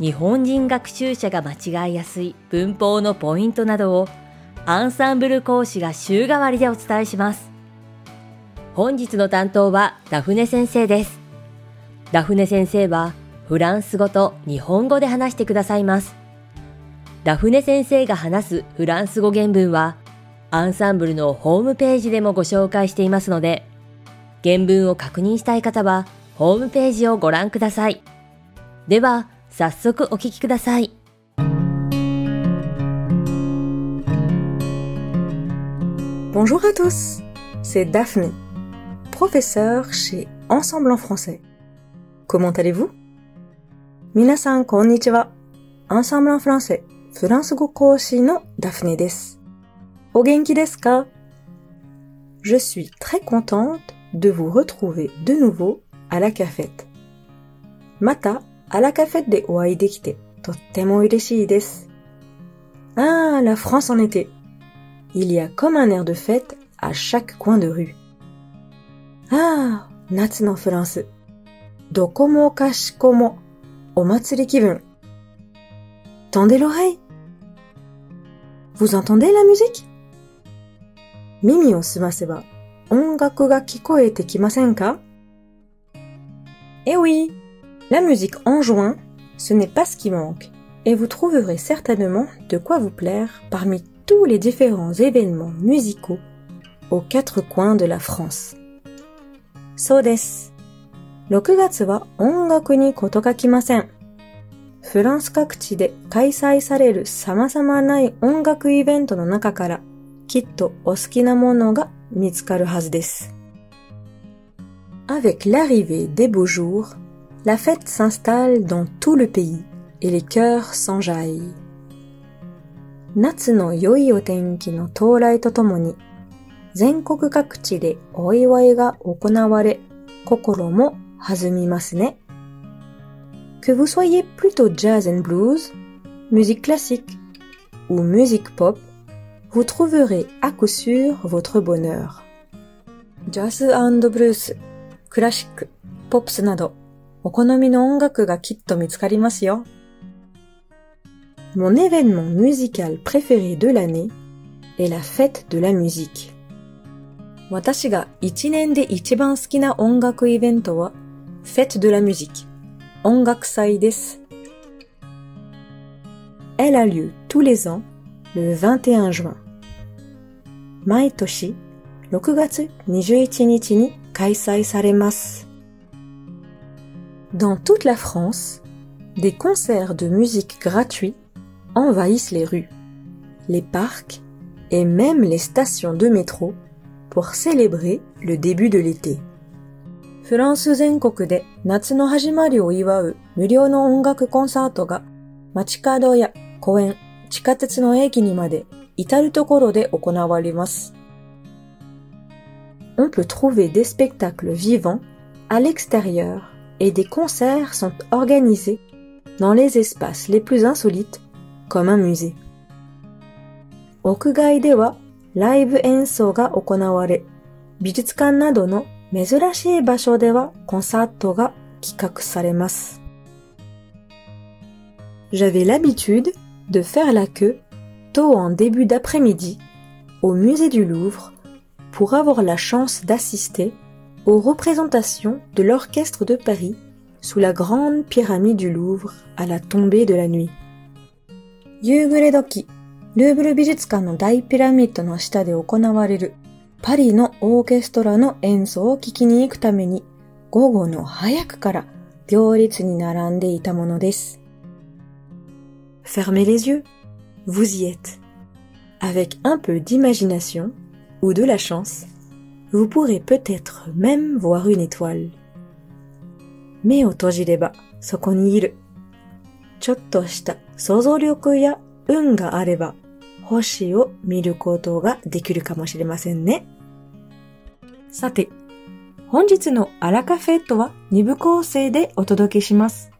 日本人学習者が間違いやすい文法のポイントなどをアンサンブル講師が週替わりでお伝えします。本日の担当はダフネ先生です。ダフネ先生はフランス語と日本語で話してくださいます。ダフネ先生が話すフランス語原文はアンサンブルのホームページでもご紹介していますので、原文を確認したい方はホームページをご覧ください。では、早速お聞きください。Bonjour à tous, c'est Daphné, professeure chez Ensemble en français. Comment allez-vous 皆さんこんにちは。Ensemble en français フランス語講師のダフネです。お元気ですか Je suis très contente de vous retrouver de nouveau à la cafette. ま à la cafette de oai dekite, tottemo ireshii desu. Ah, la France en été. Il y a comme un air de fête à chaque coin de rue. Ah, natsu no France. Doko mo kashiko mo, omatsuri kibun. Tendez l'oreille. Vous entendez la musique? Mimi o sumaseba, ongaku ga kikoete kimasen ka? Eh oui, La musique en juin, ce n'est pas ce qui manque, et vous trouverez certainement de quoi vous plaire parmi tous les différents événements musicaux aux quatre coins de la France. So 6月は音楽にことがきません。フランス各地で開催される様々な音楽イベントの中からきっとお好きなものが見つかるはずです。Avec l'arrivée des beaux jours, la fête s'installe dans tout le pays et les cœurs s'enjaillent. Natsu no yoi otenki no tourai to tomo ni, zenkoku kakuchi de oiwai ga okonaware, kokoro mo hazumimasu ne. Que vous soyez plutôt jazz and blues, musique classique ou musique pop, vous trouverez à coup sûr votre bonheur. Jazz and blues, classique, pops などクラシック、ポップスなど Mon événement musical préféré de l'année est la fête de la musique. 私が一年で一番好きな音楽イベントは Fête de la musique 音楽祭です。Elle a lieu tous les ans le 21 juin. 毎年6月21日に開催されます。 dans toute la France, des concerts de musique gratuits envahissent les rues, les parcs et même les stations de métro pour célébrer le début de l'été. フランス全国で夏の始まりを祝う無料の音楽コンサートが街角や公園、地下鉄の駅にまで至るところで行われます。On peut trouver des spectacles vivants à l'extérieur et des concerts sont organisés dans les espaces les plus insolites, comme un musée. 屋外ではライブ演奏が行われ、美術館などの珍しい場所ではコンサートが企画されます。J'avais l'habitude de faire la queue tôt en début d'après-midi au musée du Louvre pour avoir la chance d'assister aux représentations de l'Orchestre de Paris sous la grande pyramide du Louvre à la tombée de la nuit. 夕暮れ時、ルーブル美術館の大ピラミッドの下で行われるパリのオーケストラの演奏を聴きに行くために午後の早くから行列に並んでいたものです。Fermez les yeux, vous y êtes. Avec un peu d'imagination ou de la chance, vous pourrez peut-être même voir une étoile. 目を閉じればそこにいる。ちょっとした想像力や運があれば、星を見ることができるかもしれませんね。さて、本日のアラカフェットは2部構成でお届けします。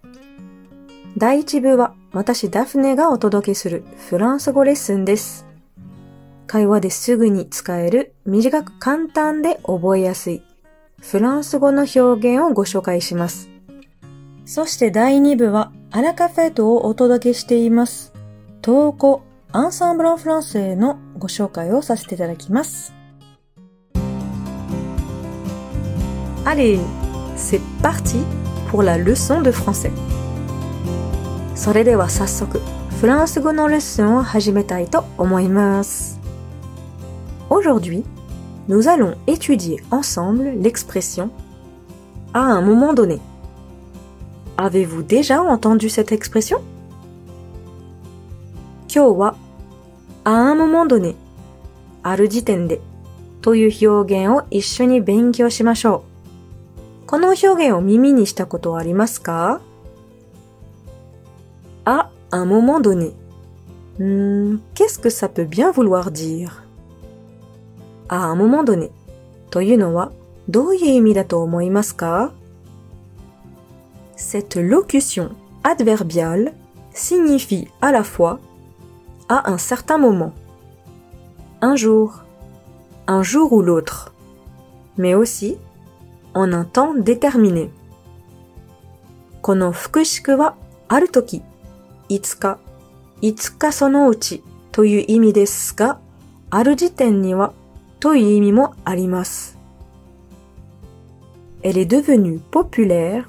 第1部は私ダフネがお届けするフランス語レッスンです。会話ですぐに使える短く簡単で覚えやすいフランス語の表現をご紹介します。そして第2部はアラカフェットをお届けしています。投稿アンサンブルンフランスへのご紹介をさせていただきます。Allez, c'est parti pour la leçon de français. それでは早速、フランス語のレッスンを始めたいと思います。Aujourd'hui, nous allons étudier ensemble l'expression à un moment donné. Avez-vous déjà entendu cette expression 今日は à un moment donné ある時点でという表現を一緒に勉強しましょう。この表現を耳にしたことはありますか À un moment donné. Hmm, qu'est-ce que ça peut bien vouloir dire à un moment donné というのはどういう意味だと思いますか Cette locution adverbiale signifie à la fois à un certain moment, un jour, un jour ou l'autre, mais aussi en un temps déterminé. この副詞はあるとき、いつか、いつかそのうちという意味ですが、ある時点には という意味もあります。Elle est devenue populaire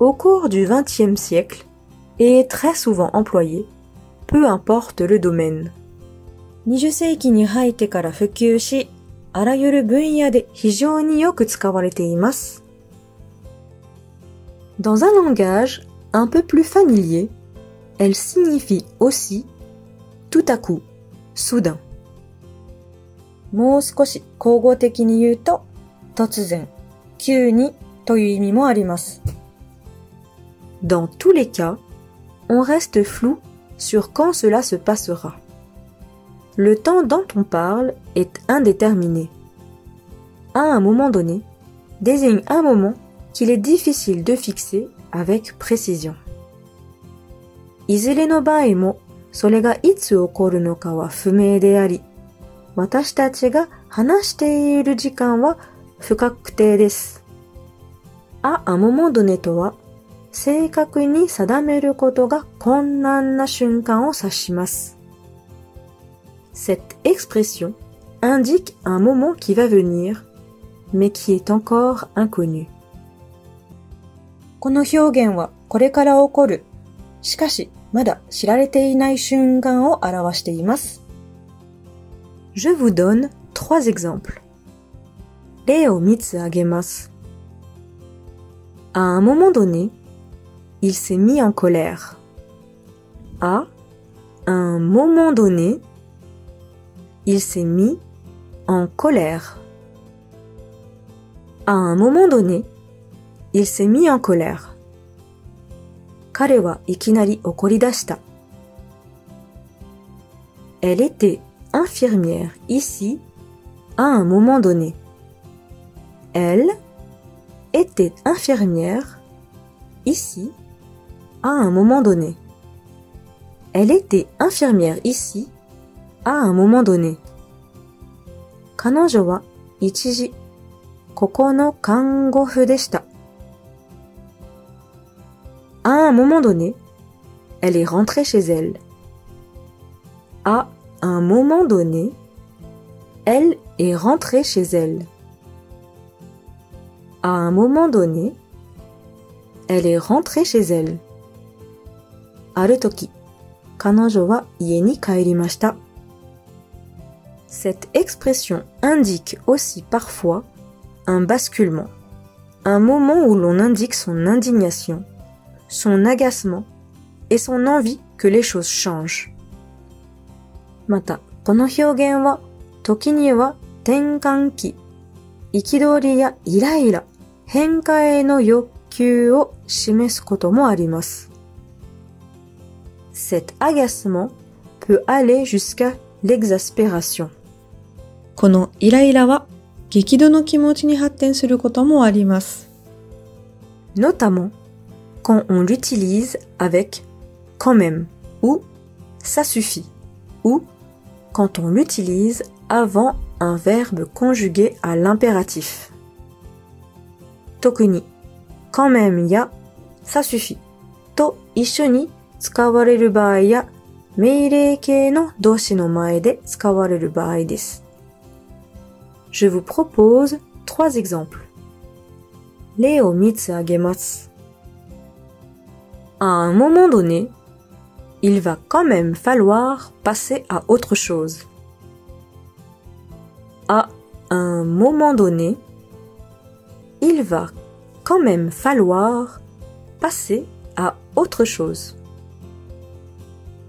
au cours du XXe siècle et est très souvent employée, peu importe le domaine. 20世紀に入ってから普及し、あらゆる分野で非常によく使われています。Dans un langage un peu plus familier, elle signifie aussi tout à coup, soudain. もう少し口語的に言うと、突然、急にという意味もあります。Dans tous les cas, on reste flou sur quand cela se passera. Le temps dont on parle est indéterminé. À un moment donné, désigne un moment qu'il est difficile de fixer avec précision. いずれの場合も、それがいつ起こるのかは不明であり、 私たちが話している時間は不確定です。あ、あももどねとは、正確に定めることが困難な瞬間を指します。Cette expression indique un moment qui va venir, mais qui est encore inconnu. この表現はこれから起こる、しかしまだ知られていない瞬間を表しています。Je vous donne trois exemples. À un moment donné, il s'est mis en colère. À un moment donné, il s'est mis en colère. À un moment donné, il s'est mis en colère. Elle était infirmière ici à un moment donné. Elle était infirmière ici à un moment donné. Elle était infirmière ici à un moment donné. 彼女は一時、ここの看護婦でした。À un moment donné, elle est rentrée chez elle. À un moment donné, elle est rentrée chez elle. À un moment donné, elle est rentrée chez elle. ある時、彼女は家に帰りました。Cette expression indique aussi parfois un basculement, un moment où l'on indique son indignation, son agacement et son envie que les choses changent. また、この表現は、時には転換期、憤りやイライラ、変化への欲求を示すこともあります。cet agacement peut aller jusqu'à l'exaspération. このイライラは激怒の気持ちに発展することもあります。Notamment quand on l'utilise avec quand même ou ça suffit ou quand on l'utilise avant un verbe conjugué à l'impératif. Tokuni, quand même ya, ça suffit. To isho ni tsukawareru baai ya, meirei kei no doshi no mae de tsukawareru baai desu. Je vous propose trois exemples. Leo mitsu. À un moment donné, il va quand même falloir passer à autre chose. À un moment donné, il va quand même falloir passer à autre chose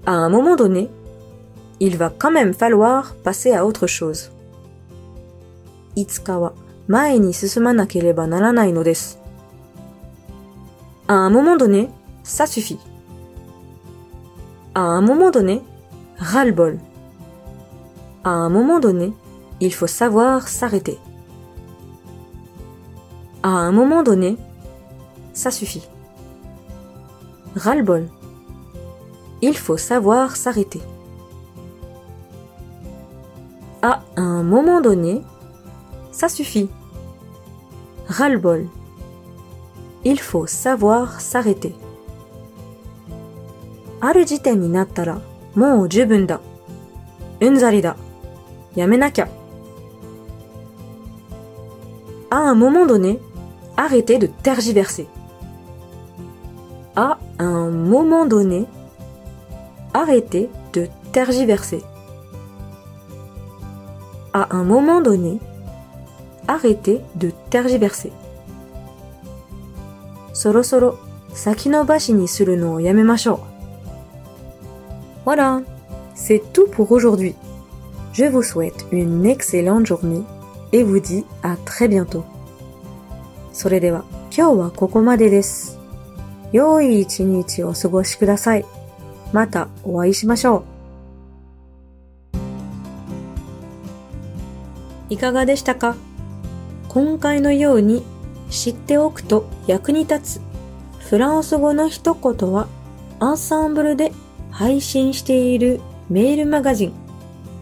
à un moment donné, il va quand même falloir passer à autre chose. À un moment donné, ça suffit. À un moment donné, ras-le-bol. À un moment donné, il faut savoir s'arrêter. À un moment donné, ça suffit. Ras-le-bol. Il faut savoir s'arrêter. À un moment donné, ça suffit. Ras-le-bol. Il faut savoir s'arrêter. ある時点になったら、もう十分だ。うんざりだ。やめなきゃ。À un moment donné, arrêtez de tergiverser. À un moment donné, arrêtez de tergiverser. À un moment donné, arrêtez de tergiverser. Voilà, c'est tout pour aujourd'hui. Je vous souhaite une excellente journée et vous dis à très bientôt. それでは今日はここまでです。良い一日をお過ごしください。またお会いしましょう。いかがでしたか今回のように知っておくと役に立つフランス語の一言はアンサンブルで配信しているメールマガジン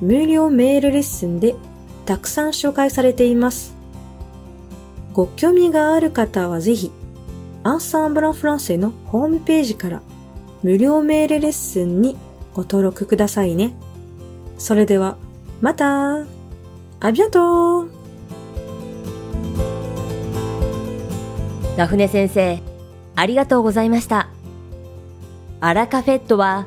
無料メールレッスンでたくさん紹介されています。ご興味がある方はぜひアンサンブランフランセのホームページから無料メールレッスンにご登録くださいね。それでは、またアビアトダフネ先生、ありがとうございました。アラカフェットは、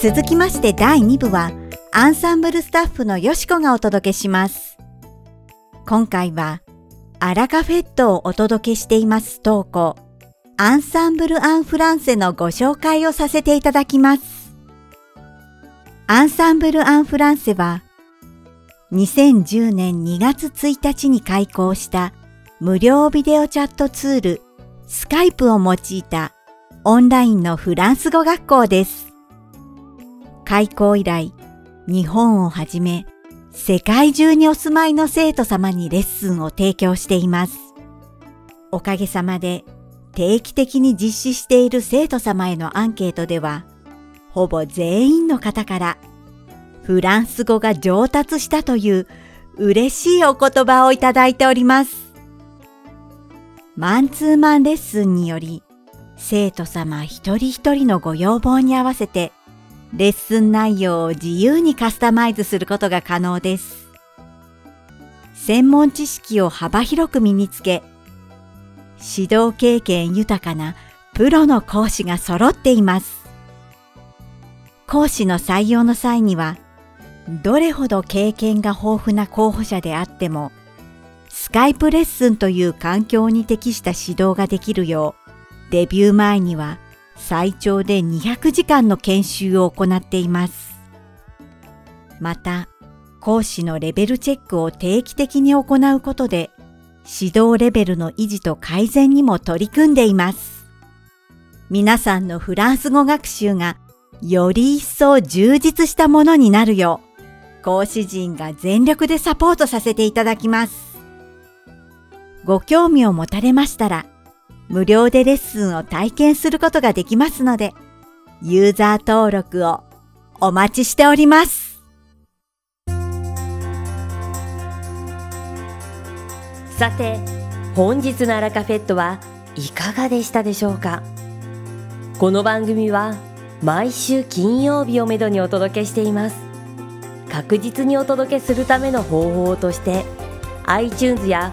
続きまして第2部はアンサンブルスタッフのよしこがお届けします。今回はアラカフェットをお届けしています投稿。アンサンブル・アン・フランセのご紹介をさせていただきます。アンサンブル・アン・フランセは、2010年2月1日に開校した無料ビデオチャットツールスカイプを用いたオンラインのフランス語学校です。開校以来、日本をはじめ世界中にお住まいの生徒様にレッスンを提供しています。おかげさまで定期的に実施している生徒様へのアンケートでは、ほぼ全員の方から、フランス語が上達したという嬉しいお言葉をいただいております。マンツーマンレッスンにより、生徒様一人一人のご要望に合わせて、レッスン内容を自由にカスタマイズすることが可能です。専門知識を幅広く身につけ、指導経験豊かなプロの講師が揃っています。講師の採用の際には、どれほど経験が豊富な候補者であっても、スカイプレッスンという環境に適した指導ができるよう、デビュー前には最長で200時間の研修を行っています。また、講師のレベルチェックを定期的に行うことで、指導レベルの維持と改善にも取り組んでいます。皆さんのフランス語学習がより一層充実したものになるよう、講師陣が全力でサポートさせていただきます。ご興味を持たれましたら、無料でレッスンを体験することができますので、ユーザー登録をお待ちしております。さて、本日のアラカフェットはいかがでしたでしょうか？この番組は毎週金曜日をめどにお届けしています。確実にお届けするための方法として iTunes や